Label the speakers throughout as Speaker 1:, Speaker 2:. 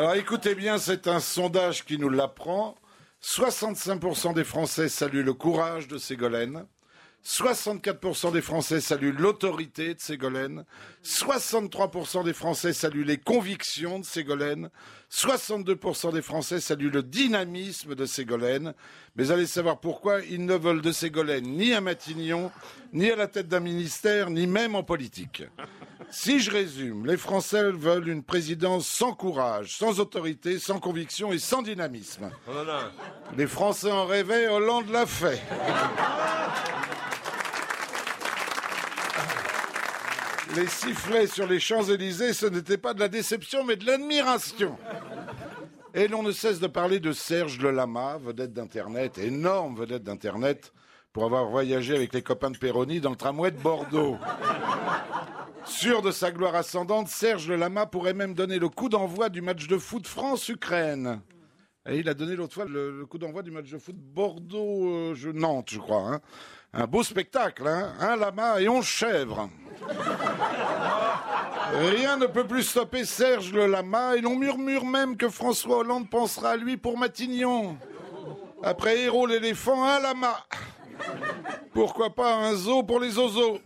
Speaker 1: Alors écoutez bien, c'est un sondage qui nous l'apprend. 65% des Français saluent le courage de Ségolène. 64% des Français saluent l'autorité de Ségolène, 63% des Français saluent les convictions de Ségolène, 62% des Français saluent le dynamisme de Ségolène, mais allez savoir pourquoi ils ne veulent de Ségolène ni à Matignon, ni à la tête d'un ministère, ni même en politique. Si je résume, les Français veulent une présidence sans courage, sans autorité, sans conviction et sans dynamisme. Les Français en rêvaient, Hollande l'a fait. Les sifflets sur les Champs-Élysées, ce n'était pas de la déception, mais de l'admiration. Et l'on ne cesse de parler de Serge Le Lama, vedette d'Internet, énorme vedette d'Internet, pour avoir voyagé avec les copains de Perroni dans le tramway de Bordeaux. Sûr de sa gloire ascendante, Serge Le Lama pourrait même donner le coup d'envoi du match de foot France-Ukraine. Et il a donné l'autre fois le, coup d'envoi du match de foot Bordeaux-Nantes, je crois. hein. Un beau spectacle, hein Un lama et onze chèvres. Rien ne peut plus stopper Serge le lama et l'on murmure même que François Hollande pensera à lui pour Matignon. Après Héros l'éléphant, un lama. Pourquoi pas un zoo pour les oiseaux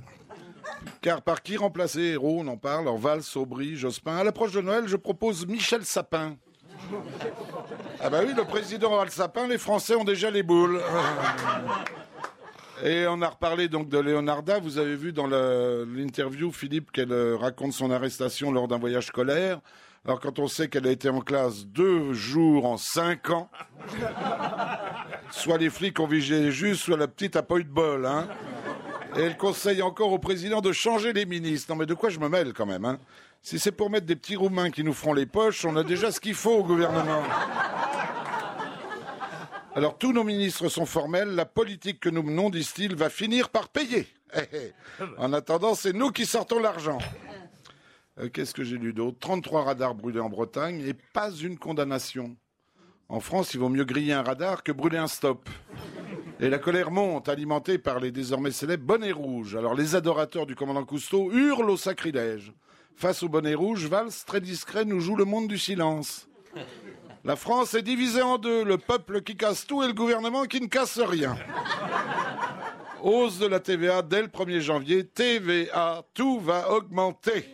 Speaker 1: car par qui remplacer Héros, on en parle, Orval, Saubry, Jospin. À l'approche de Noël, je propose Michel Sapin. Ah bah oui, le président le sapin, les Français ont déjà les boules. Et on a reparlé donc de Leonarda. Vous avez vu dans l'interview, Philippe, qu'elle euh, raconte son arrestation lors d'un voyage scolaire. Alors quand on sait qu'elle a été en classe deux jours en cinq ans, soit les flics ont vigé juste, soit la petite a pas eu de bol. Hein. Et elle conseille encore au président de changer les ministres. Non mais de quoi je me mêle quand même hein? Si c'est pour mettre des petits Roumains qui nous feront les poches, on a déjà ce qu'il faut au gouvernement. Alors tous nos ministres sont formels, la politique que nous menons, disent-ils, va finir par payer. Eh, eh. En attendant, c'est nous qui sortons l'argent. Euh, Qu'est-ce que j'ai lu d'autre? 33 radars brûlés en Bretagne et pas une condamnation. En France, il vaut mieux griller un radar que brûler un stop. Et la colère monte, alimentée par les désormais célèbres bonnets rouges. Alors les adorateurs du commandant Cousteau hurlent au sacrilège. Face aux bonnets rouges, Valls, très discret, nous joue le monde du silence. La France est divisée en deux, le peuple qui casse tout et le gouvernement qui ne casse rien. Hausse de la TVA dès le 1er janvier, TVA, tout va augmenter.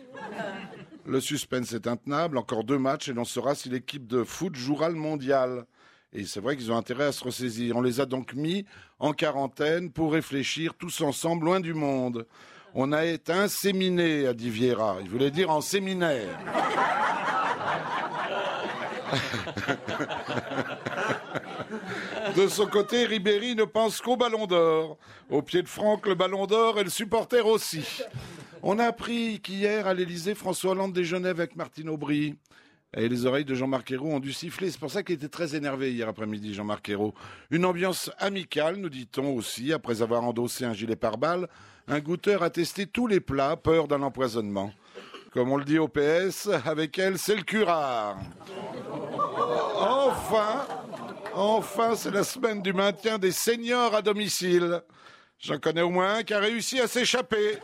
Speaker 1: Le suspense est intenable, encore deux matchs et l'on saura si l'équipe de foot jouera le mondial. Et c'est vrai qu'ils ont intérêt à se ressaisir. On les a donc mis en quarantaine pour réfléchir tous ensemble, loin du monde. On a été inséminés, a dit Vieira. Il voulait dire en séminaire. De son côté, Ribéry ne pense qu'au ballon d'or. Au pied de Franck, le ballon d'or et le supporter aussi. On a appris qu'hier, à l'Élysée, François Hollande déjeunait avec Martine Aubry. Et les oreilles de Jean-Marc Ayrault ont dû siffler. C'est pour ça qu'il était très énervé hier après-midi, Jean-Marc Ayrault. Une ambiance amicale, nous dit-on aussi, après avoir endossé un gilet pare-balles. Un goûteur a testé tous les plats, peur d'un empoisonnement. Comme on le dit au PS, avec elle, c'est le curare. Enfin, enfin, c'est la semaine du maintien des seniors à domicile. J'en connais au moins un qui a réussi à s'échapper.